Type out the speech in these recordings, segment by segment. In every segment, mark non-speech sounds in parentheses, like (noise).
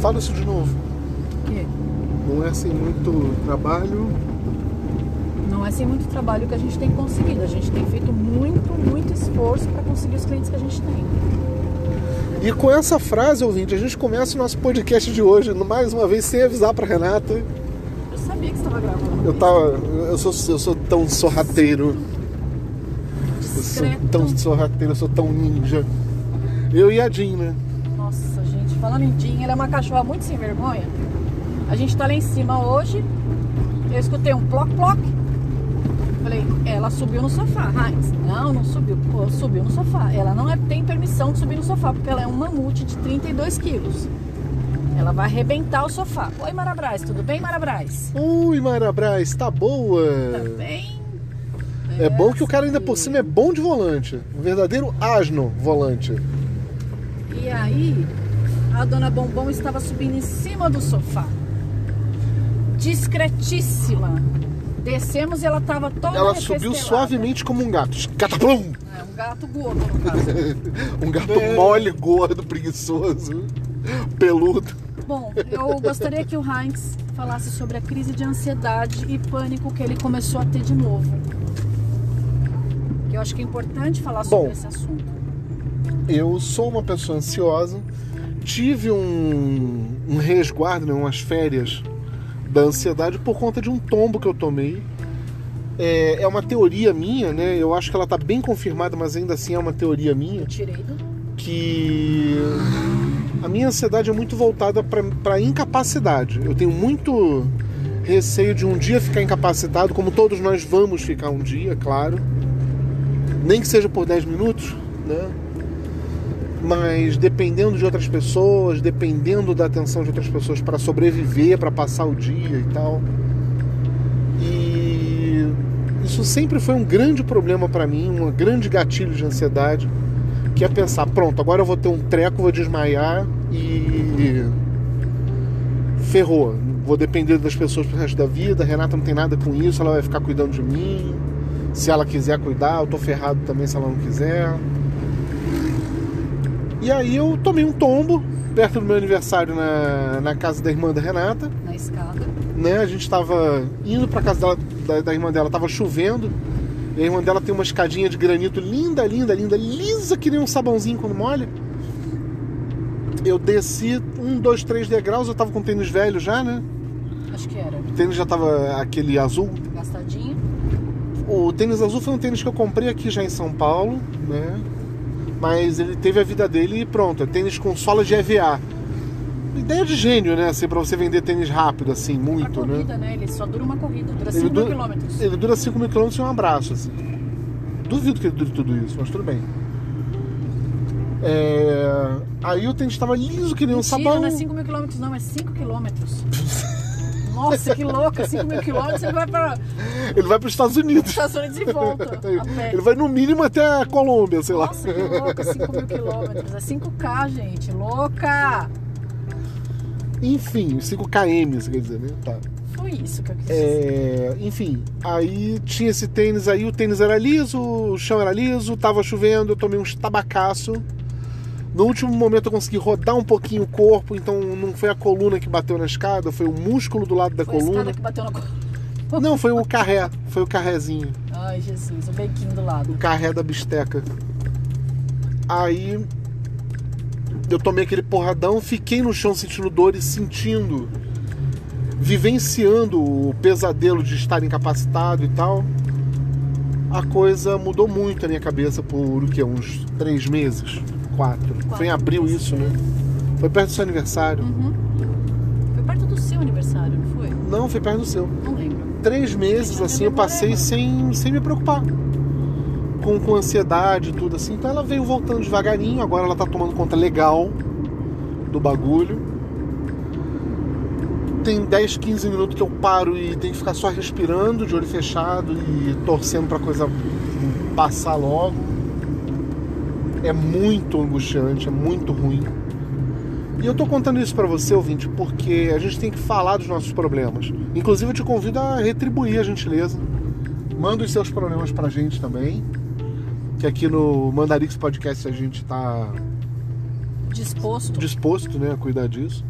Fala isso de novo. O quê? Não é sem muito trabalho. Não é sem muito trabalho que a gente tem conseguido. A gente tem feito muito, muito esforço para conseguir os clientes que a gente tem. E com essa frase, ouvinte, a gente começa o nosso podcast de hoje, mais uma vez sem avisar pra Renata. Eu sabia que você estava gravando. Eu tava. Eu sou, eu sou tão sorrateiro. Eu sou Discreto. tão sorrateiro, eu sou tão ninja. Eu e a Jean, né? Falando em Jean, ela é uma cachorra muito sem vergonha. A gente tá lá em cima hoje. Eu escutei um ploc ploc. Falei, ela subiu no sofá, Heinz. Não, não subiu. Pô, subiu no sofá. Ela não é- tem permissão de subir no sofá, porque ela é um mamute de 32 quilos. Ela vai arrebentar o sofá. Oi, Marabraz, tudo bem, Marabraz? Ui, Marabras, tá boa. Tá bem? É bom que o cara ainda por sim. cima é bom de volante. Um verdadeiro asno volante. E aí, a dona Bombom estava subindo em cima do sofá. Discretíssima. Descemos e ela estava toda Ela subiu suavemente como um gato. Cataplum! É um gato gordo, no caso. (laughs) Um gato mole, gordo, preguiçoso, peludo. Bom, eu gostaria que o Heinz falasse sobre a crise de ansiedade e pânico que ele começou a ter de novo. Eu acho que é importante falar sobre Bom. esse assunto. Eu sou uma pessoa ansiosa. Tive um, um resguardo, né, umas férias da ansiedade por conta de um tombo que eu tomei. É, é uma teoria minha, né? Eu acho que ela tá bem confirmada, mas ainda assim é uma teoria minha. Eu tirei do. que a minha ansiedade é muito voltada para incapacidade. Eu tenho muito receio de um dia ficar incapacitado, como todos nós vamos ficar um dia, claro. Nem que seja por 10 minutos, né? Mas dependendo de outras pessoas, dependendo da atenção de outras pessoas para sobreviver, para passar o dia e tal. E isso sempre foi um grande problema para mim, um grande gatilho de ansiedade que é pensar, pronto, agora eu vou ter um treco, vou desmaiar e ferrou. Vou depender das pessoas pro resto da vida. A Renata não tem nada com isso, ela vai ficar cuidando de mim. Se ela quiser cuidar, eu tô ferrado também se ela não quiser. E aí eu tomei um tombo perto do meu aniversário na, na casa da irmã da Renata Na escada. né? A gente estava indo para casa dela, da, da irmã dela, tava chovendo. E a irmã dela tem uma escadinha de granito linda, linda, linda, lisa que nem um sabãozinho quando molha. Eu desci um, dois, três degraus, eu tava com tênis velho já, né? Acho que era. O tênis já tava aquele azul. Gastadinho. O tênis azul foi um tênis que eu comprei aqui já em São Paulo, né? Mas ele teve a vida dele e pronto, é tênis com sola de EVA. Ideia de gênio, né? Assim, pra você vender tênis rápido, assim, muito, né? corrida, né? Ele só dura uma corrida, dura Ele 5 dura- quilômetros. Ele dura 5 mil quilômetros e um abraço, assim. Duvido que ele dure tudo isso, mas tudo bem. É, Aí o tênis estava liso que nem um Mentira, sabão. não é 5 mil quilômetros, não, é 5 quilômetros. (laughs) Nossa, que louca! 5 mil quilômetros, ele vai para Ele vai para os Estados Unidos. os Estados Unidos e volta. (laughs) Ele vai no mínimo até a Colômbia, sei lá. Nossa, que louca, 5 mil quilômetros. É 5K, gente. Louca! Enfim, 5 km, você quer dizer, né? Tá. Foi isso que eu quis dizer. É, enfim, aí tinha esse tênis aí, o tênis era liso, o chão era liso, tava chovendo, eu tomei uns tabacaço. No último momento eu consegui rodar um pouquinho o corpo, então não foi a coluna que bateu na escada, foi o músculo do lado da Foi a coluna. escada que bateu na co- (laughs) Não, foi o carré, foi o carrezinho, Ai, Jesus, o bequinho do lado. o carré da bisteca. Aí eu tomei aquele porradão, fiquei no chão sentindo dor e sentindo, vivenciando o pesadelo de estar incapacitado e tal. A coisa mudou muito na minha cabeça por o quê? Uns três meses? Quatro. Foi em abril isso, né? Foi perto do seu aniversário. Uhum. Foi perto do seu aniversário, não foi? Não, foi perto do seu. Não lembro. três meses assim eu passei sem, sem me preocupar com, com ansiedade e tudo assim então ela veio voltando devagarinho agora ela tá tomando conta legal do bagulho tem 10, 15 minutos que eu paro e tenho que ficar só respirando de olho fechado e torcendo pra coisa passar logo é muito angustiante é muito ruim e eu tô contando isso pra você, ouvinte, porque a gente tem que falar dos nossos problemas. Inclusive, eu te convido a retribuir a gentileza. Manda os seus problemas pra gente também. Que aqui no Mandarix Podcast a gente tá Disposto. disposto né, a cuidar disso.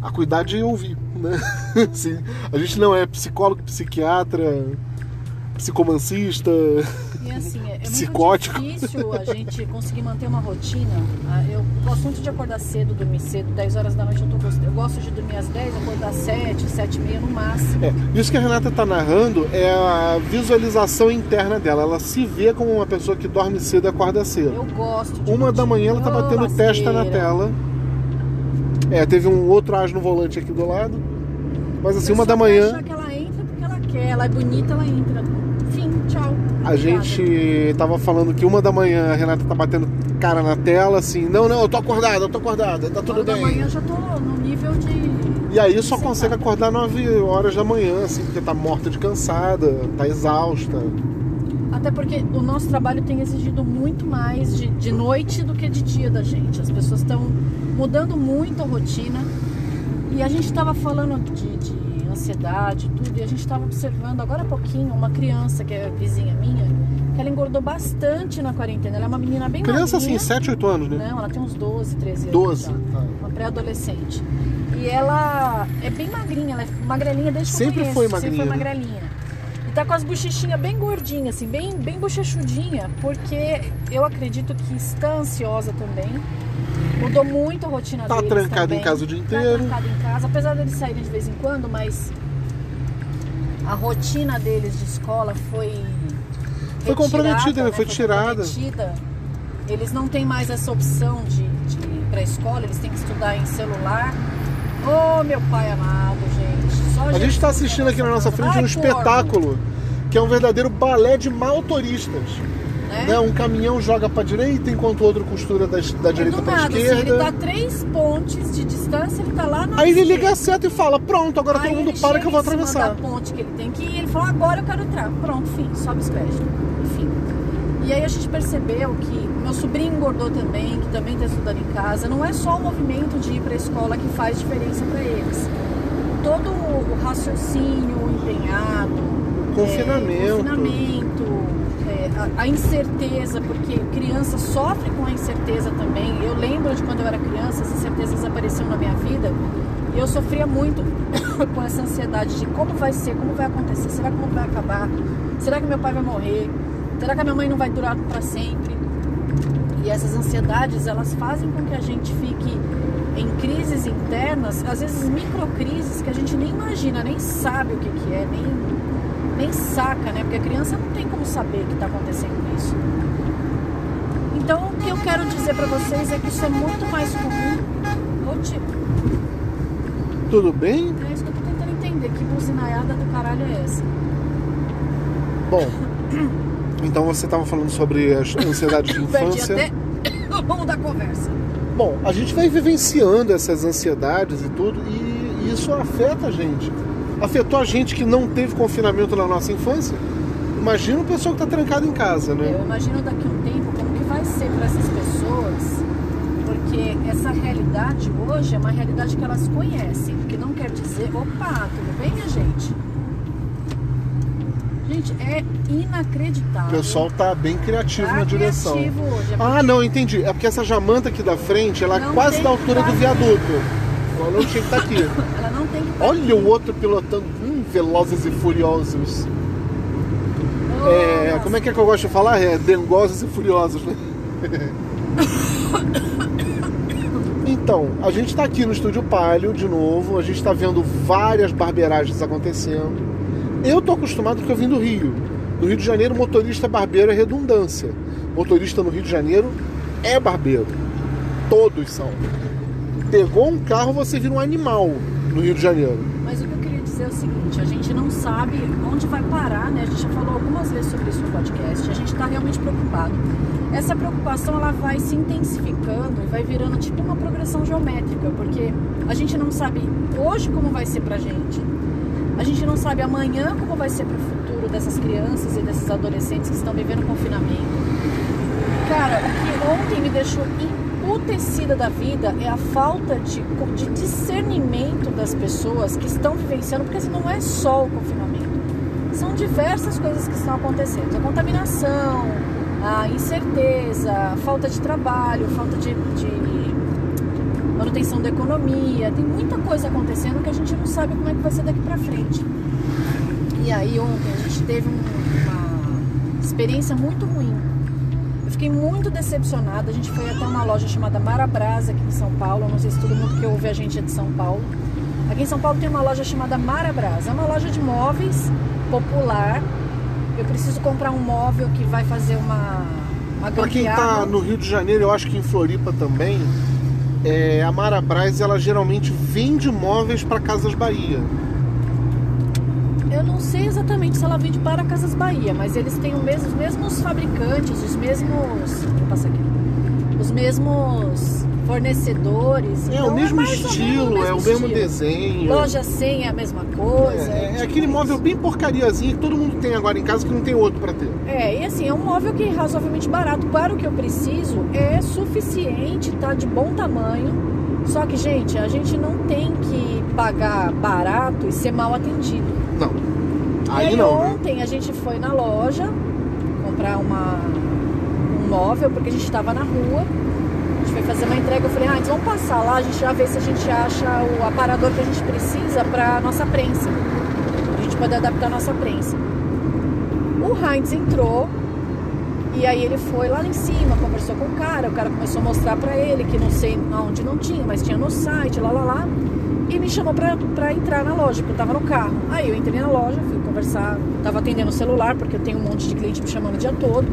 a cuidar de ouvir, né? (laughs) Assim, a gente não é psicólogo, psiquiatra, psicomancista. E assim, é, é Psicótico. muito difícil a gente conseguir manter uma rotina. Ah, Eu gosto muito de acordar cedo, dormir cedo, 10 horas da noite eu, tô, eu gosto de dormir às 10, acordar às 7, 7 e meia no máximo. É, isso que a Renata tá narrando é a visualização interna dela. Ela se vê como uma pessoa que dorme cedo e acorda cedo. Eu gosto de Uma da manhã ela tá Ô, batendo testa na tela. É, teve um outro as no volante aqui do lado. Mas assim, uma da manhã que ela entra porque ela quer, ela é bonita, ela entra. Tchau. a Obrigada. gente tava falando que uma da manhã a Renata tá batendo cara na tela, assim, não, não, eu tô acordada, eu tô acordada, tá tudo Uma da bem. manhã eu já tô no nível de. E aí só Sei consegue lá. acordar 9 horas da manhã, assim, porque tá morta de cansada, tá exausta. Até porque o nosso trabalho tem exigido muito mais de, de noite do que de dia da gente. As pessoas estão mudando muito a rotina. E a gente estava falando de, de ansiedade e tudo, e a gente estava observando agora há pouquinho uma criança que é vizinha minha, que ela engordou bastante na quarentena. Ela é uma menina bem Criança assim, magrinha. 7, 8 anos, né? Não, ela tem uns 12, 13 anos. 12. já. Tá. Uma pré-adolescente. E ela é bem magrinha, ela é magrelinha desde que eu Sempre conheço. foi Sempre magrinha, foi né? magrelinha. E tá com as bochechinhas bem gordinhas, assim, bem, bem bochechudinha, porque eu acredito que está ansiosa também. Mudou muito a rotina Tá deles trancada também. em casa o dia Tá inteiro. trancada em casa, apesar deles saírem de vez em quando, mas a rotina deles de escola foi Foi comprometida, retirada, né? Foi tirada. comprometida. Eles não têm mais essa opção de, de ir pra escola, eles têm que estudar em celular. Ô, meu pai amado, gente. Só A gente Jesus tá assistindo aqui na nossa frente um Vai, espetáculo que é um verdadeiro balé de maltoristas. porco, né? Né? Um caminhão joga pra direita enquanto o outro costura da, da direita pra nada, assim, esquerda. ele tá três pontes de distância, ele tá lá na Aí ele esquerda. liga a seta e fala: Pronto, agora Aí todo mundo ele para que eu vou atravessar. da ponte que ele tem que ir, ele falou, agora eu quero entrar. Pronto, fim, sobe os pés. Enfim. E aí a gente percebeu que meu sobrinho engordou também, que também está estudando em casa. Não é só o movimento de ir para a escola que faz diferença para eles. Todo o raciocínio empenhado, Confinamento. é, confinamento a, incerteza, porque criança sofre com a incerteza também. Eu lembro de quando eu era criança, as incertezas apareciam na minha vida e eu sofria muito (coughs) com essa ansiedade de como vai ser, como vai acontecer, será que o mundo vai acabar? Será que meu pai vai morrer? Será que a minha mãe não vai durar para sempre? E essas ansiedades, elas fazem com que a gente fique em crises internas, às vezes microcrises que a gente nem imagina, nem sabe o que, que é, nem, nem saca, né? Porque a criança não tem como saber que está acontecendo isso. Então, o que eu quero dizer para vocês é que isso é muito mais comum. Ô, tio, Tudo bem? é isso que eu tô tentando entender. Que buzinaiada do caralho é essa? Bom, (coughs) então você estava falando sobre a ansiedade de (coughs) Perdi infância. até (coughs) o rumo da conversa. Bom, a gente vai vivenciando essas ansiedades e tudo, e isso afeta a gente. Afetou a gente que não teve confinamento na nossa infância. Imagina o pessoal que está trancado em casa, né? Eu imagino daqui a um tempo como que vai ser para essas pessoas, porque essa realidade hoje é uma realidade que elas conhecem, o que não quer dizer, opa, tudo bem, minha gente? Gente, é O inacreditável. pessoal tá bem criativo Tá na direção. criativo hoje. é Ah, não, entendi. É porque essa jamanta aqui da frente, ela é Não quase tem da altura do tá viaduto. Ela não tinha que estar aqui. (laughs) Ela não tem que Olha o outro pilotando. Hum, velozes e furiosos. Oh, É, nossa. como é que é que eu gosto de falar? É dengosos e furiosos, né? (laughs) Então, a gente tá aqui no Estúdio Palio de novo, a gente tá vendo várias barbeiragens acontecendo. Eu tô acostumado porque eu vim do Rio. No Rio de Janeiro, motorista barbeiro é redundância. Motorista no Rio de Janeiro é barbeiro. Todos são. Pegou um carro, você vira um animal no Rio de Janeiro. Mas o que eu queria dizer é o seguinte, a gente não sabe onde vai parar, né? A gente já falou algumas vezes sobre isso no podcast, a gente está realmente preocupado. Essa preocupação ela vai se intensificando e vai virando tipo uma progressão geométrica, porque a gente não sabe hoje como vai ser pra gente, a gente não sabe amanhã como vai ser pro futuro dessas crianças e desses adolescentes que estão vivendo confinamento. Cara, o que ontem me deixou emputecida da vida é a falta de, de discernimento das pessoas que estão vivenciando, porque assim, não é só o confinamento. São diversas coisas que estão acontecendo. A contaminação, a incerteza, a falta de trabalho, falta de, de manutenção da economia, tem muita coisa acontecendo que a gente não sabe como é que vai ser daqui pra frente. E aí ontem a gente teve um- uma experiência muito ruim. Eu fiquei muito decepcionada. A gente foi até uma loja chamada Marabrasa aqui em São Paulo. Eu não sei se todo mundo que ouve a gente é de São Paulo. Aqui em São Paulo tem uma loja chamada Marabrasa. É uma loja de móveis popular. Eu preciso comprar um móvel que vai fazer uma, uma Pra quem tá gambiarra. no Rio de Janeiro, eu acho que em Floripa também, é, a Marabras ela geralmente vende móveis para Casas Bahia. Exatamente se ela vende para Casas Bahia, mas eles têm o mesmo- os mesmos fabricantes, os mesmos. Vou passar aqui. Os mesmos fornecedores. É então o mesmo mais ou menos estilo, é o mesmo estilo. desenho. Loja 100 é a mesma coisa. É, é tipo aquele móvel bem porcariazinho que todo mundo tem agora em casa que não tem outro para ter. É, e assim, é um móvel que é razoavelmente barato. Para o que eu preciso, é suficiente, tá de bom tamanho. Só que, gente, a gente não tem que pagar barato e ser mal atendido. Não. Aí aí não. né? ontem a gente foi na loja comprar uma, um móvel, porque a gente estava na rua. A gente foi fazer uma entrega. Eu falei, ah, vamos passar lá, a gente já vê se a gente acha o aparador que a gente precisa para nossa prensa. A gente pode adaptar a nossa prensa. O Heinz entrou e aí ele foi lá em cima, conversou com o cara. O cara começou a mostrar para ele que não sei aonde não tinha, mas tinha no site, lá lá lá. E me chamou pra, pra entrar na loja, porque eu tava no carro. Aí eu entrei na loja, fui conversar, tava atendendo o celular, porque eu tenho um monte de cliente me chamando o dia todo.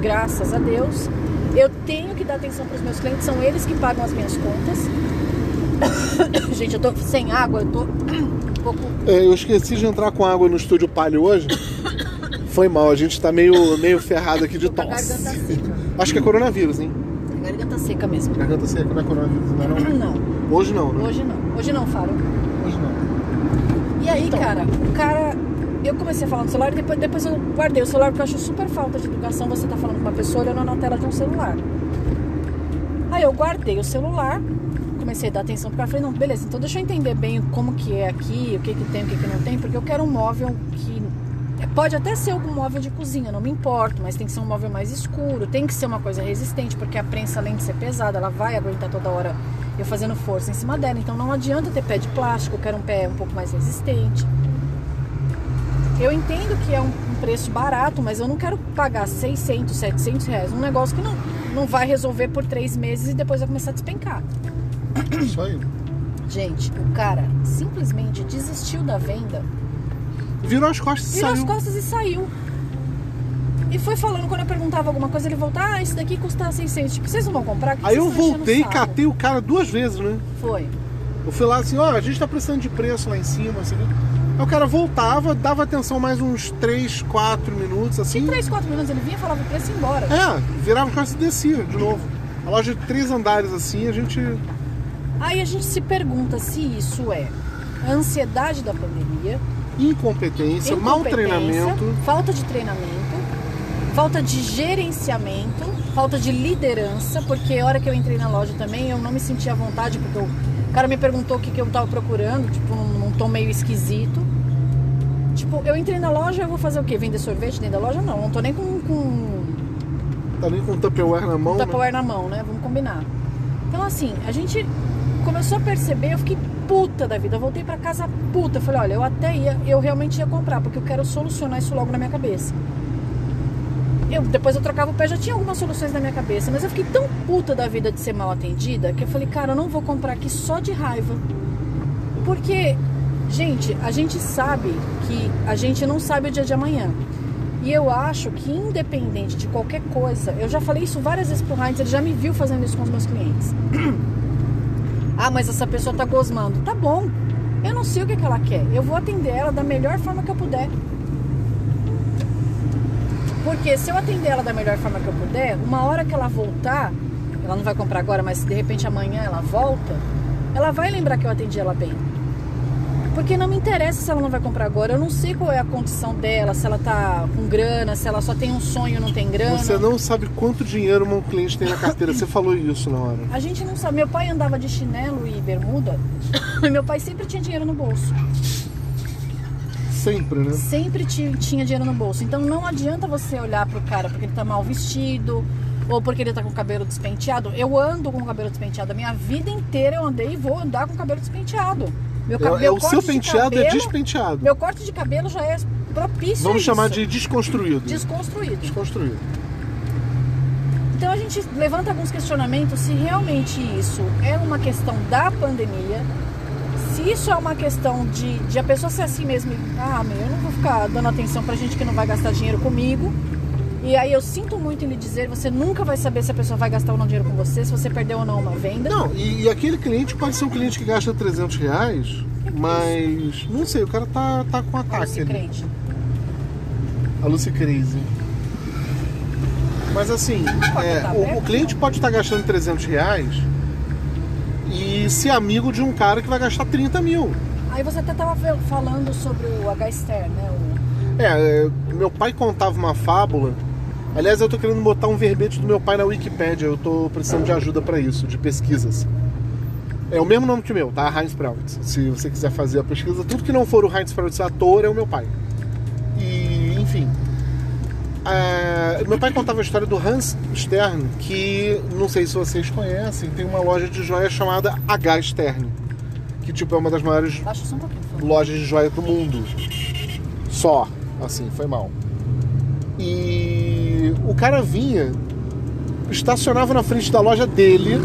Graças a Deus. Eu tenho que dar atenção pros meus clientes, são eles que pagam as minhas contas. (coughs) Gente, eu tô sem água, eu tô (coughs) um pouco. É, eu esqueci de entrar com água no estúdio Palio hoje. Foi mal, a gente tá meio, meio ferrado aqui de tosse. Acho que é coronavírus, hein? Garganta seca mesmo. Garganta seca, não é coronavírus, não é não? Não, Hoje não, né? hoje não. Hoje não, Faro. Hoje não. E aí, Então. cara, o cara. Eu comecei a falar no celular e depois, depois eu guardei o celular porque eu acho super falta de educação você tá falando com uma pessoa olhando na tela de um celular. Aí eu guardei o celular, comecei a dar atenção pro cara. Falei, não, beleza, então deixa eu entender bem como que é aqui, o que que tem, o que que não tem, porque eu quero um móvel que. Pode até ser algum móvel de cozinha, não me importo, mas tem que ser um móvel mais escuro, tem que ser uma coisa resistente, porque a prensa, além de ser pesada, ela vai aguentar toda hora eu fazendo força em cima dela. Então não adianta ter pé de plástico, eu quero um pé um pouco mais resistente. Eu entendo que é um, preço barato, mas eu não quero pagar 600, 700 reais. Um negócio que não, não vai resolver por três meses e depois vai começar a despencar. Isso aí. Gente, o cara simplesmente desistiu da venda, Virou as costas e virou as saiu. costas e saiu. E foi falando, quando eu perguntava alguma coisa, ele voltava, ah, esse daqui custa 600. Tipo, vocês não vão comprar? Aí eu voltei e saco?" catei o cara duas vezes, né? Foi. Eu fui lá assim, ó, a gente tá precisando de preço lá em cima, assim. Aí o cara voltava, dava atenção mais uns 3, 4 minutos, assim. Em 3, 4 minutos ele vinha, falava o preço e ia embora. É, virava as costas e descia de novo. A loja de três andares assim, a gente. Aí a gente se pergunta se isso é a ansiedade da pandemia, Incompetência, mau incompetência, treinamento. falta de treinamento, falta de gerenciamento, falta de liderança, porque a hora que eu entrei na loja também eu não me sentia à vontade, porque eu- o cara me perguntou o que, que eu tava procurando, tipo, num, num tom meio esquisito. Tipo, eu entrei na loja, eu vou fazer o quê? Vender sorvete dentro da loja? Não, não tô nem com, com Tá ali com o Tupperware na mão. né? Tupperware na mão, né? Vamos combinar. Então, assim, a gente começou a perceber, eu fiquei puta da vida. Eu voltei pra casa puta. Falei, olha, eu até ia, eu realmente ia comprar, porque eu quero solucionar isso logo na minha cabeça. Eu, depois eu trocava o pé, já tinha algumas soluções na minha cabeça, mas eu fiquei tão puta da vida de ser mal atendida que eu falei, cara, eu não vou comprar aqui só de raiva. Porque, gente, a gente sabe que a gente não sabe o dia de amanhã. E eu acho que independente de qualquer coisa, eu já falei isso várias vezes pro Heinz, ele já me viu fazendo isso com os meus clientes. Ah, mas essa pessoa tá gosmando. Tá bom. Eu não sei o que, que ela quer. Eu vou atender ela da melhor forma que eu puder. Porque se eu atender ela da melhor forma que eu puder, uma hora que ela voltar, ela não vai comprar agora, mas de repente amanhã ela volta, ela vai lembrar que eu atendi ela bem. Porque não me interessa se ela não vai comprar agora. Eu não sei qual é a condição dela, se ela tá com grana, se ela só tem um sonho e não tem grana. Você não sabe quanto dinheiro um cliente tem na carteira. Você falou isso na hora. A gente não sabe. Meu pai andava de chinelo e bermuda e (coughs) meu pai sempre tinha dinheiro no bolso. Sempre, né? Sempre ti- tinha dinheiro no bolso. Então não adianta você olhar pro cara porque ele tá mal vestido ou porque ele tá com o cabelo despenteado. Eu ando com o cabelo despenteado. A minha vida inteira eu andei e vou andar com o cabelo despenteado. Meu É, cabelo, é o seu penteado é despenteado. Meu corte de cabelo já é propício Vamos chamar de desconstruído. desconstruído. Desconstruído. Então a gente levanta alguns questionamentos se realmente isso é uma questão da pandemia, se isso é uma questão de, de a pessoa ser assim mesmo, e, ah, meu, eu não vou ficar dando atenção pra gente que não vai gastar dinheiro comigo. E aí eu sinto muito em lhe dizer, você nunca vai saber se a pessoa vai gastar ou não dinheiro com você, se você perdeu ou não uma venda. Não, e, e aquele cliente pode ser um cliente que gasta 300 reais, mas não sei, o cara tá, tá com ataque esse ali. crente. A Lucy Crazy. Mas assim, é, tá o, o cliente pode estar gastando 300 reais e ser amigo de um cara que vai gastar 30 mil. Aí você até tava falando sobre o H-Ster, né? O... É, é, meu pai contava uma fábula. Aliás, eu tô querendo botar um verbete do meu pai na Wikipédia. Eu tô precisando de ajuda para isso, de pesquisas. É o mesmo nome que o meu, tá? Heinz Prautz. Se você quiser fazer a pesquisa, tudo que não for o Heinz Prautz ator é o meu pai. E, enfim. é, meu pai contava a história do Hans Stern, que não sei se vocês conhecem, tem uma loja de joias chamada H Stern, que tipo é uma das maiores um lojas de joia do mundo. Só. Assim, foi mal. E o cara vinha, estacionava na frente da loja dele,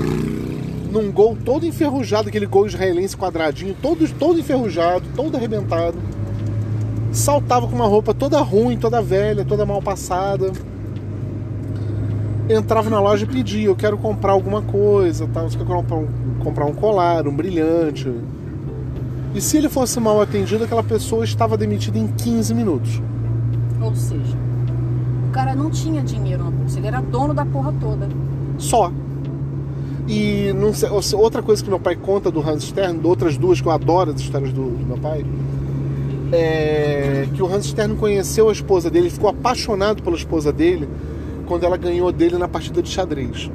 num gol todo enferrujado, aquele gol israelense quadradinho, todo, todo enferrujado, todo arrebentado. Saltava com uma roupa toda ruim, toda velha, toda mal passada. Entrava na loja e pedia, eu quero comprar alguma coisa, tal. Você quer comprar um, comprar um colar, um brilhante, e se ele fosse mal atendido, aquela pessoa estava demitida em 15 minutos. Ou seja, cara não tinha dinheiro na bolsa, ele era dono da porra toda. Só. E não sei- outra coisa que meu pai conta do Hans Stern, outras duas que eu adoro as histórias do, do meu pai, é que o Hans Stern conheceu a esposa dele, ficou apaixonado pela esposa dele quando ela ganhou dele na partida de xadrez.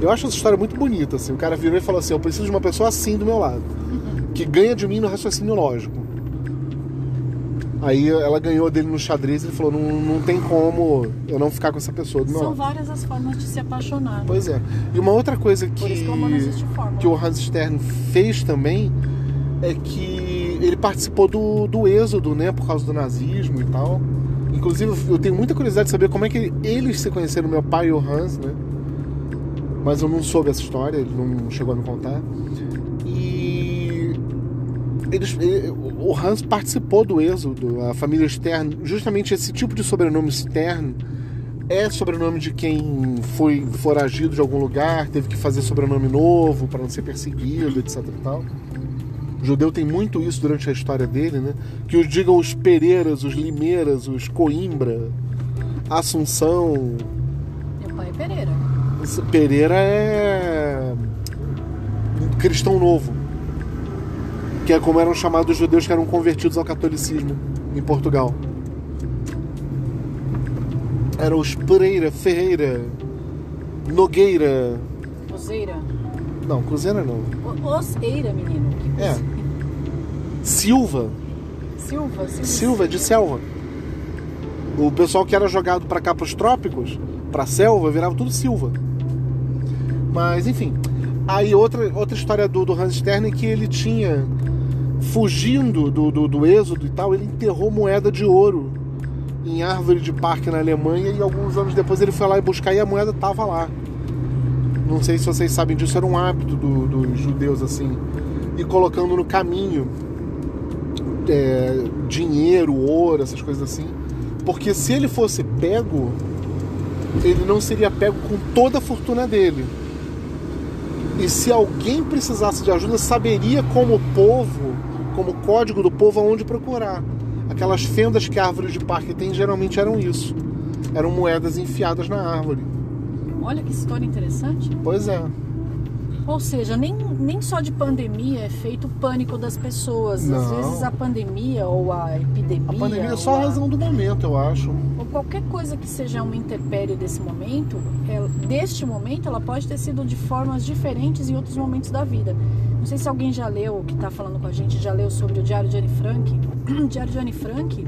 Eu acho essa história muito bonita, assim. O cara virou e falou assim: Eu preciso de uma pessoa assim do meu lado, que ganha de mim no raciocínio lógico. Aí ela ganhou dele no xadrez e ele falou: não, não tem como eu não ficar com essa pessoa do meu São lado. várias as formas de se apaixonar. Pois é. E uma outra coisa que, que que o Hans Stern fez também é que ele participou do, do êxodo, né? Por causa do nazismo e tal. Inclusive, eu tenho muita curiosidade de saber como é que eles se conheceram, meu pai e o Hans, né? Mas eu não soube essa história, ele não chegou a me contar. Eles, ele- o Hans participou do êxodo, a família Stern, justamente esse tipo de sobrenome Stern é sobrenome de quem foi foragido de algum lugar, teve que fazer sobrenome novo para não ser perseguido, etc e tal. O judeu tem muito isso durante a história dele, né? Que os digam os Pereiras, os Limeiras, os Coimbra, Assunção. Meu pai é Pereira. Pereira é cristão novo. Que é como eram chamados os judeus que eram convertidos ao catolicismo em Portugal. Eram os Pereira, Ferreira, Nogueira. Oseira. Não, Cruzeira não. O- Oseira, menino. Que É. Silva. Silva, Silva. Silva de selva. O pessoal que era jogado pra cá pros trópicos, pra selva, virava tudo Silva. Mas enfim. Aí outra, outra história do, do Hans Stern é que ele tinha, fugindo do, do, do êxodo e tal, ele enterrou moeda de ouro em árvore de parque na Alemanha e alguns anos depois ele foi lá e buscar e a moeda tava lá. Não sei se vocês sabem disso, era um hábito do- dos judeus assim. E colocando no caminho é, dinheiro, ouro, essas coisas assim. Porque se ele fosse pego, ele não seria pego com toda a fortuna dele. E se alguém precisasse de ajuda, saberia como povo, como código do povo, aonde procurar. Aquelas fendas que a árvore de parque tem geralmente eram isso. Eram moedas enfiadas na árvore. Olha que história interessante. Pois é. Ou seja, nem, nem só de pandemia é feito o pânico das pessoas. Às Não. vezes a pandemia ou a epidemia. A pandemia é só a razão do momento, eu acho. Qualquer coisa que seja uma intempérie desse momento, ela- deste momento, ela pode ter sido de formas diferentes em outros momentos da vida. Não sei se alguém já leu, que está falando com a gente, já leu sobre o Diário de Anne Frank. O (clears throat) Diário de Anne Frank,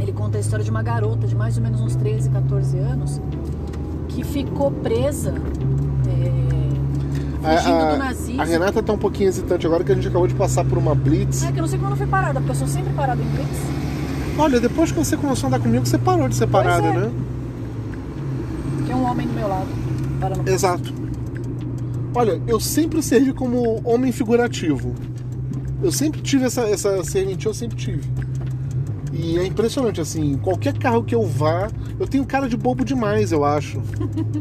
ele conta a história de uma garota de mais ou menos uns 13, 14 anos, que ficou presa é, A, a- a Renata tá um pouquinho hesitante agora que a gente acabou de passar por uma blitz. É que eu não sei como fui parada, porque eu sou sempre parada em blitz. Olha, depois que você começou a andar comigo, você parou de ser parada, é. né? Tem um homem do meu lado. Parando. Exato. Olha, eu sempre servi como homem figurativo. Eu sempre tive essa, essa serventia, eu sempre tive. E é impressionante, assim, qualquer carro que eu vá, eu tenho cara de bobo demais, eu acho.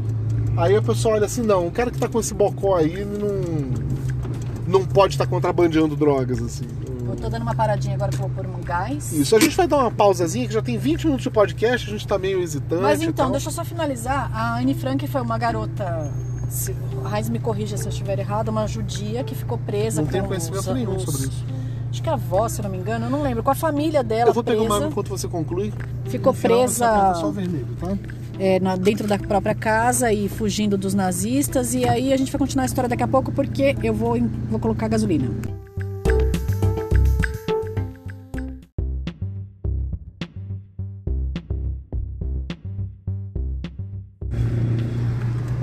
(laughs) aí a pessoa olha assim, não, o cara que tá com esse bocó aí não, não pode estar contrabandeando drogas, assim. Eu tô dando uma paradinha agora que eu vou pôr um gás. Isso, a gente vai dar uma pausazinha, que já tem 20 minutos de podcast, a gente tá meio hesitante. Mas então, tal. deixa eu só finalizar. A Anne Frank foi uma garota, se, a Raiz me corrija se eu estiver errada, uma judia que ficou presa Não tenho conhecimento os- nenhum os- sobre isso. Acho que a avó, se não me engano, eu não lembro. Com a família dela Eu vou pegar presa, uma enquanto você conclui. ficou presa só vermelho, tá? é, na- dentro da própria casa e fugindo dos nazistas. E aí a gente vai continuar a história daqui a pouco porque eu vou, vou colocar gasolina.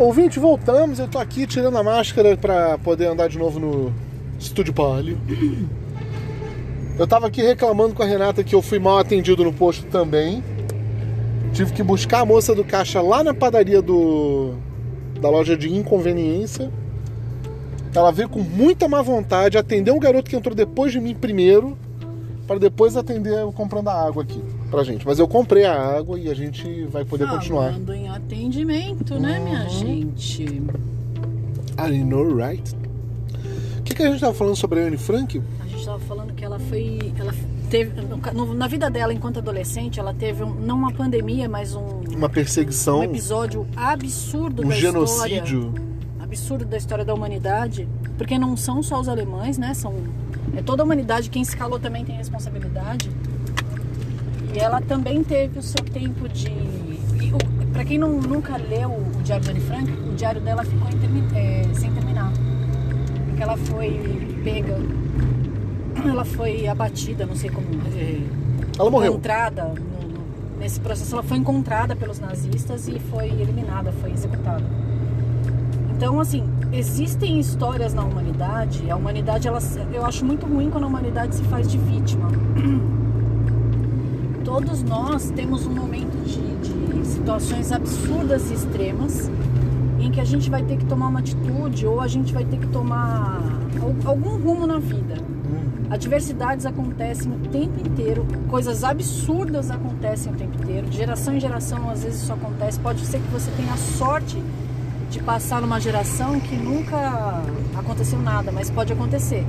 Ouvinte, voltamos. Eu tô aqui tirando a máscara pra poder andar de novo no estúdio Palio. Eu tava aqui reclamando com a Renata que eu fui mal atendido no posto também. Tive que buscar a moça do caixa lá na padaria do da loja de inconveniência. Ela veio com muita má vontade, atendeu um garoto que entrou depois de mim primeiro, para depois atender eu comprando a água aqui pra gente. Mas eu comprei a água e a gente vai poder continuar. Falando em atendimento, né, minha Uhum. gente? I know, right? O que, que a gente tava falando sobre a Anne Frank? A gente tava falando que ela foi. Ela teve. no na vida dela, enquanto adolescente, ela teve um- não uma pandemia, mas um, Uma perseguição, um episódio absurdo um da genocídio. história. Absurdo da história da humanidade. Porque não são só os alemães, né? São. É toda a humanidade, quem se calou também tem responsabilidade. E ela também teve o seu tempo de. Pra quem não, nunca leu o Diário da Anne Frank, o diário dela ficou intermi- é, sem terminar. Porque ela foi pega. Ela foi abatida, não sei como. é, Ela morreu. Encontrada no- no- nesse processo, ela foi encontrada pelos nazistas e foi eliminada, foi executada. Então, assim, existem histórias na humanidade. A humanidade, ela, eu acho muito ruim quando a humanidade se faz de vítima. (clears throat) Todos nós temos um momento de, de situações absurdas e extremas em que a gente vai ter que tomar uma atitude ou a gente vai ter que tomar al- algum rumo na vida. Adversidades acontecem o tempo inteiro, coisas absurdas acontecem o tempo inteiro, de geração em geração às vezes isso acontece. Pode ser que você tenha a sorte de passar numa geração que nunca aconteceu nada, mas pode acontecer,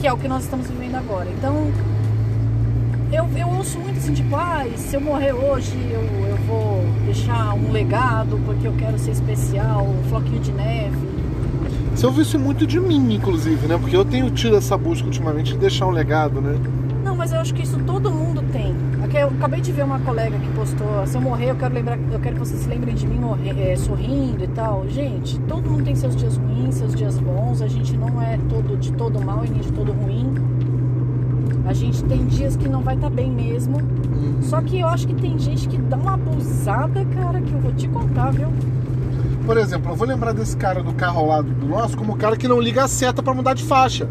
que é o que nós estamos vivendo agora. Então, eu, eu ouço muito assim, tipo, ah, se eu morrer hoje eu, eu vou deixar um legado porque eu quero ser especial, um floquinho de neve. Você ouviu isso muito de mim, inclusive, né? Porque eu tenho tido essa busca ultimamente de deixar um legado, né? Não, mas eu acho que isso todo mundo tem. Aqui Eu acabei de ver uma colega que postou, se eu morrer, eu quero lembrar, eu quero que vocês se lembrem de mim morrer, é, sorrindo e tal. Gente, todo mundo tem seus dias ruins, seus dias bons. A gente não é todo de todo mal e nem de todo ruim. A gente tem dias que não vai estar bem mesmo. Só que eu acho que tem gente que dá uma abusada, cara, que eu vou te contar, viu? Por exemplo, eu vou lembrar desse cara do carro ao lado do nosso como o cara que não liga a seta pra mudar de faixa.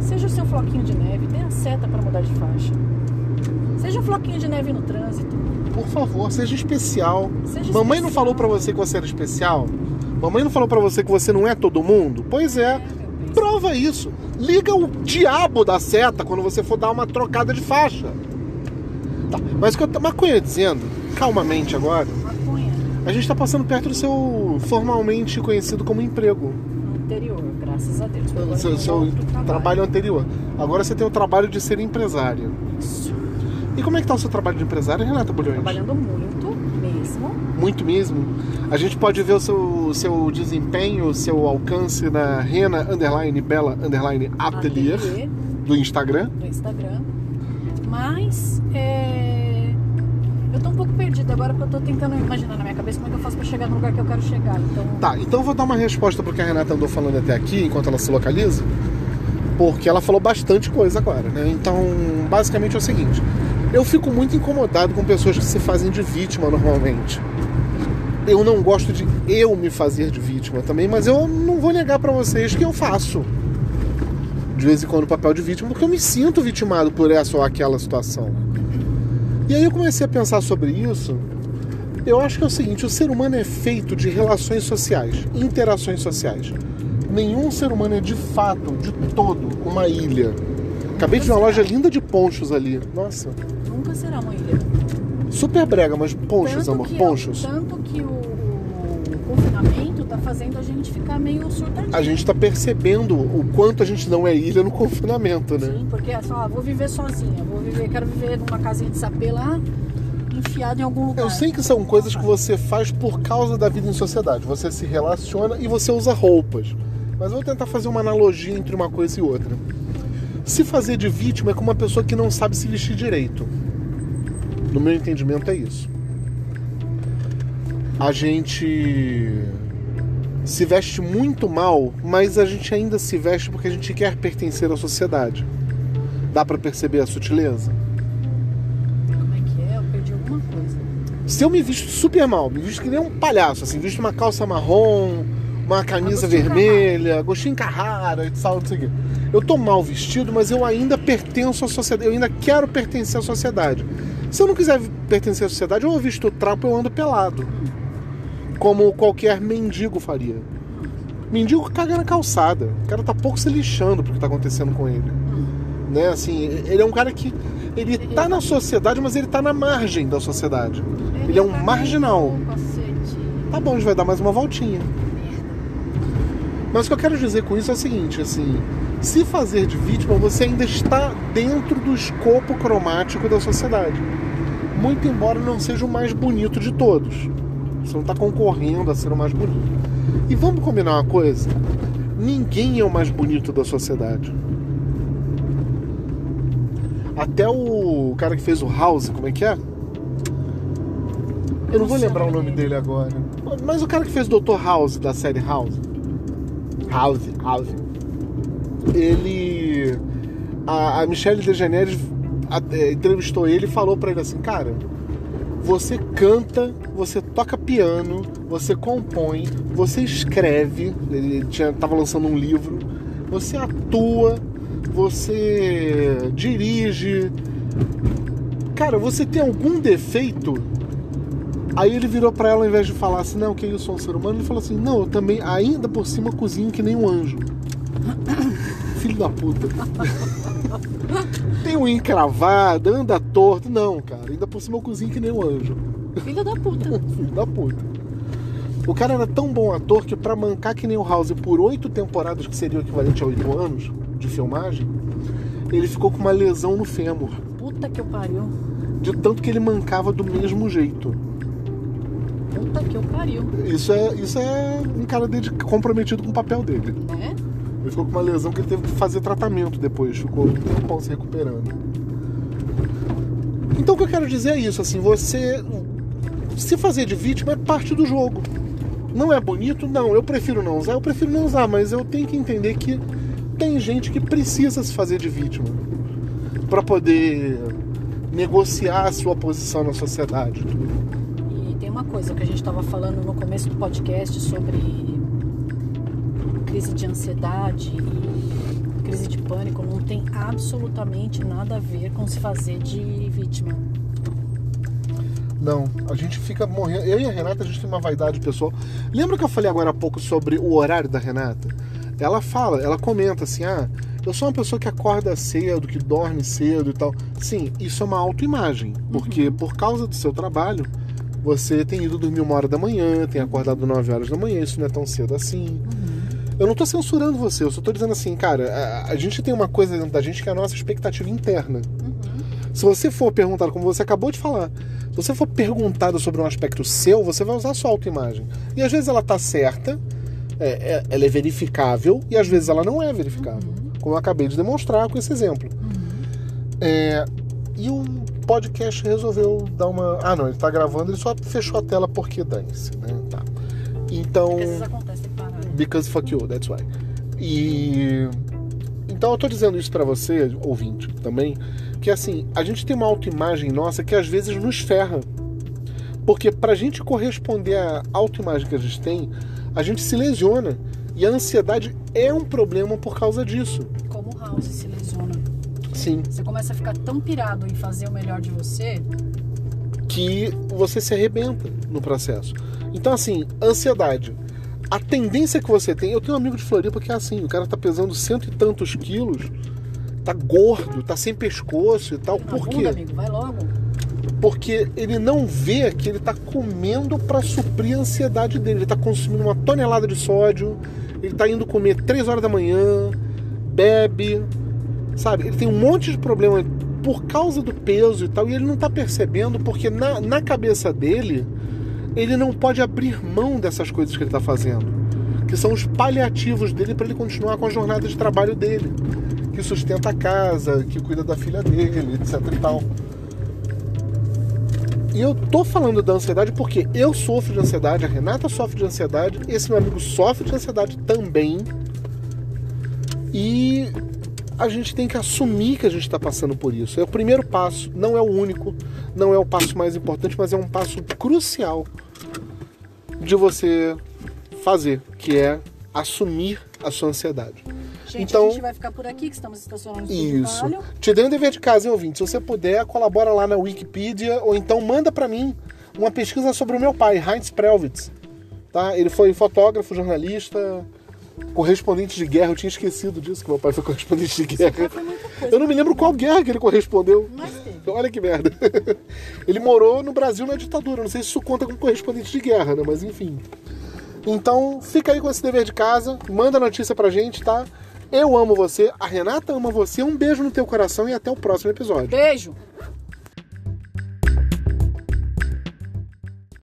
Seja o seu floquinho de neve, dê a seta pra mudar de faixa. Seja um floquinho de neve no trânsito. Por favor, seja especial. Seja Mamãe não especial. falou pra você que você era especial? Mamãe não falou pra você que você não é todo mundo? Pois é. É. Prova isso. Liga o diabo da seta quando você for dar uma trocada de faixa. Tá. Mas o que eu tô maconha dizendo, calmamente agora, Maconha a gente tá passando perto do seu formalmente conhecido como emprego. no interior, graças a Deus. Agora seu, seu outro trabalho. anterior. Agora você tem o trabalho de ser empresária. Isso. E como é que tá o seu trabalho de empresária, Renata Bulhões? Trabalhando muito mesmo. Muito mesmo. A gente pode ver o seu, o seu desempenho, o seu alcance na Rena Underline Bela Underline Atelier Ateliê do Instagram. do Instagram. Mas é, eu tô um pouco perdida agora porque eu tô tentando imaginar na minha cabeça como é que eu faço pra chegar no lugar que eu quero chegar. Então, Tá, então eu vou dar uma resposta pro que a Renata andou falando até aqui, enquanto ela se localiza. Porque ela falou bastante coisa agora, né? Então, basicamente é o seguinte: eu fico muito incomodado com pessoas que se fazem de vítima normalmente. Eu não gosto de eu me fazer de vítima também, mas eu não vou negar para vocês que eu faço de vez em quando o papel de vítima, porque eu me sinto vitimado por essa ou aquela situação. E aí eu comecei a pensar sobre isso. Eu acho que é o seguinte: o ser humano é feito de relações sociais, interações sociais. Nenhum ser humano é de fato, de todo, uma ilha. Acabei de ver uma loja linda de ponchos ali. Nossa. Nunca será uma ilha. Super brega, mas ponchos, Tanto amor, que- ponchos. Tanto que o, o confinamento tá fazendo a gente ficar meio surtadinho. A gente tá percebendo o quanto a gente não é ilha no confinamento, né? Sim, porque é só, ah, vou viver sozinha, vou viver, quero viver numa casinha de sapê lá, enfiado em algum lugar. Eu sei que são coisas que você faz por causa da vida em sociedade. Você se relaciona e você usa roupas. Mas eu vou tentar fazer uma analogia entre uma coisa e outra. Se fazer de vítima é como uma pessoa que não sabe se vestir direito. No meu entendimento é isso. A gente se veste muito mal, mas a gente ainda se veste porque a gente quer pertencer à sociedade. Dá pra perceber a sutileza? Como é que é? Eu perdi alguma coisa. Se eu me visto super mal, me visto que nem um palhaço, assim, visto uma calça marrom, uma camisa Agostinho vermelha, Agostinho Carrara e tal, não sei o quê. Eu tô mal vestido, mas eu ainda pertenço à sociedade, eu ainda quero pertencer à sociedade. Se eu não quiser pertencer à sociedade, ou eu visto trapo eu ando pelado. Como qualquer mendigo faria. Mendigo caga na calçada. O cara tá pouco se lixando pro que tá acontecendo com ele. Né, assim, ele é um cara que. Ele tá na sociedade, mas ele tá na margem da sociedade. Ele é um tá marginal. Tá bom, a gente vai dar mais uma voltinha. Mas o que eu quero dizer com isso é o seguinte, assim, se fazer de vítima, você ainda está dentro do escopo cromático da sociedade. Muito embora não seja o mais bonito de todos. Você não está concorrendo a ser o mais bonito. E vamos combinar uma coisa? Ninguém é o mais bonito da sociedade. Até o cara que fez o House, como é que é? Eu não vou lembrar o nome dele agora. Mas o cara que fez o Dr. House da série House. House, House. Ele. A, a Michelle DeGeneres é, entrevistou ele e falou pra ele assim: Cara, você canta, você toca piano, você compõe, você escreve. Ele tinha, tava lançando um livro. Você atua, você dirige. Cara, você tem algum defeito? Aí ele virou pra ela, ao invés de falar assim, não, que eu sou um ser humano, ele falou assim, não, eu também, ainda por cima, cozinho que nem um anjo. Filho da puta. Tem um encravado, anda torto. Não, cara, ainda por cima eu cozinho que nem um anjo. Filha da puta. Filho da puta. O cara era tão bom ator que pra mancar que nem o House por oito temporadas, que seria o equivalente a oito anos de filmagem, ele ficou com uma lesão no fêmur. Puta que eu pariu. De tanto que ele mancava do mesmo jeito. Puta que eu pariu. Isso é, isso é um cara comprometido com o papel dele. Né? Ficou com uma lesão que ele teve que fazer tratamento depois, ficou um tempão se recuperando. Então o que eu quero dizer é isso, assim, você se fazer de vítima é parte do jogo. Não é bonito? Não, eu prefiro não usar, eu prefiro não usar, mas eu tenho que entender que tem gente que precisa se fazer de vítima para poder negociar a sua posição na sociedade. E tem uma coisa que a gente estava falando no começo do podcast sobre crise de ansiedade e crise de pânico. Não tem absolutamente nada a ver com se fazer de vítima. Não, a gente fica morrendo. Eu e a Renata, a gente tem uma vaidade pessoal. Lembra que eu falei agora há pouco sobre o horário da Renata? Ela fala, ela comenta assim: ah, eu sou uma pessoa que acorda cedo, que dorme cedo e tal. Sim, isso é uma autoimagem, porque por causa do seu trabalho, você tem ido dormir uma hora da manhã, tem acordado 9 horas da manhã, isso não é tão cedo assim. Eu não tô censurando você, eu só tô dizendo assim, cara, a, a gente tem uma coisa dentro da gente que é a nossa expectativa interna. Se você for perguntado, como você acabou de falar, se você for perguntado sobre um aspecto seu, você vai usar a sua autoimagem. E às vezes ela tá certa, é, é- ela é verificável, e às vezes ela não é verificável. Como eu acabei de demonstrar com esse exemplo. É, e o podcast resolveu dar uma. Ah, não, ele tá gravando, ele só fechou a tela porque dane-se, né? Tá. Então. Às vezes acontece, Because fuck you, that's why. E então eu tô dizendo isso pra você, ouvinte, também, que assim, a gente tem uma autoimagem nossa que às vezes nos ferra. Porque pra gente corresponder à autoimagem que a gente tem, a gente se lesiona. E a ansiedade é um problema por causa disso. Como o House se lesiona. Sim. Você começa a ficar tão pirado em fazer o melhor de você. Que você se arrebenta no processo. Então, assim, ansiedade. A tendência que você tem. Eu tenho um amigo de Floripa que é assim: o cara tá pesando cento e tantos quilos, tá gordo, tá sem pescoço e tal. Por quê? amigo, vai logo. Porque ele não vê que ele tá comendo para suprir a ansiedade dele. Ele tá consumindo uma tonelada de sódio, ele tá indo comer 3 horas da manhã, bebe, sabe? Ele tem um monte de problema por causa do peso e tal, e ele não tá percebendo porque na, na cabeça dele ele não pode abrir mão dessas coisas que ele tá fazendo, que são os paliativos dele para ele continuar com a jornada de trabalho dele, que sustenta a casa, que cuida da filha dele, etc e tal. E eu tô falando da ansiedade porque eu sofro de ansiedade, a Renata sofre de ansiedade, esse meu amigo sofre de ansiedade também. E a gente tem que assumir que a gente está passando por isso. É o primeiro passo, não é o único, não é o passo mais importante, mas é um passo crucial de você fazer, que é assumir a sua ansiedade. Gente, Então- a gente vai ficar por aqui, que estamos estacionando Isso. Te dei um dever de casa, hein, ouvinte? Se você puder, colabora lá na Wikipedia ou então manda pra mim uma pesquisa sobre o meu pai, Heinz Prelwitz. Tá? Ele foi fotógrafo, jornalista, correspondente de guerra. Eu tinha esquecido disso, que meu pai foi correspondente de guerra. Coisa. Eu não me lembro qual guerra que ele correspondeu. Mas teve. Olha que merda. (laughs) Ele morou no Brasil na ditadura. Não sei se isso conta como correspondente de guerra, né? Mas enfim. Então, fica aí com esse dever de casa. Manda notícia pra gente, tá? Eu amo você. A Renata ama você. Um beijo no teu coração e até o próximo episódio. Beijo.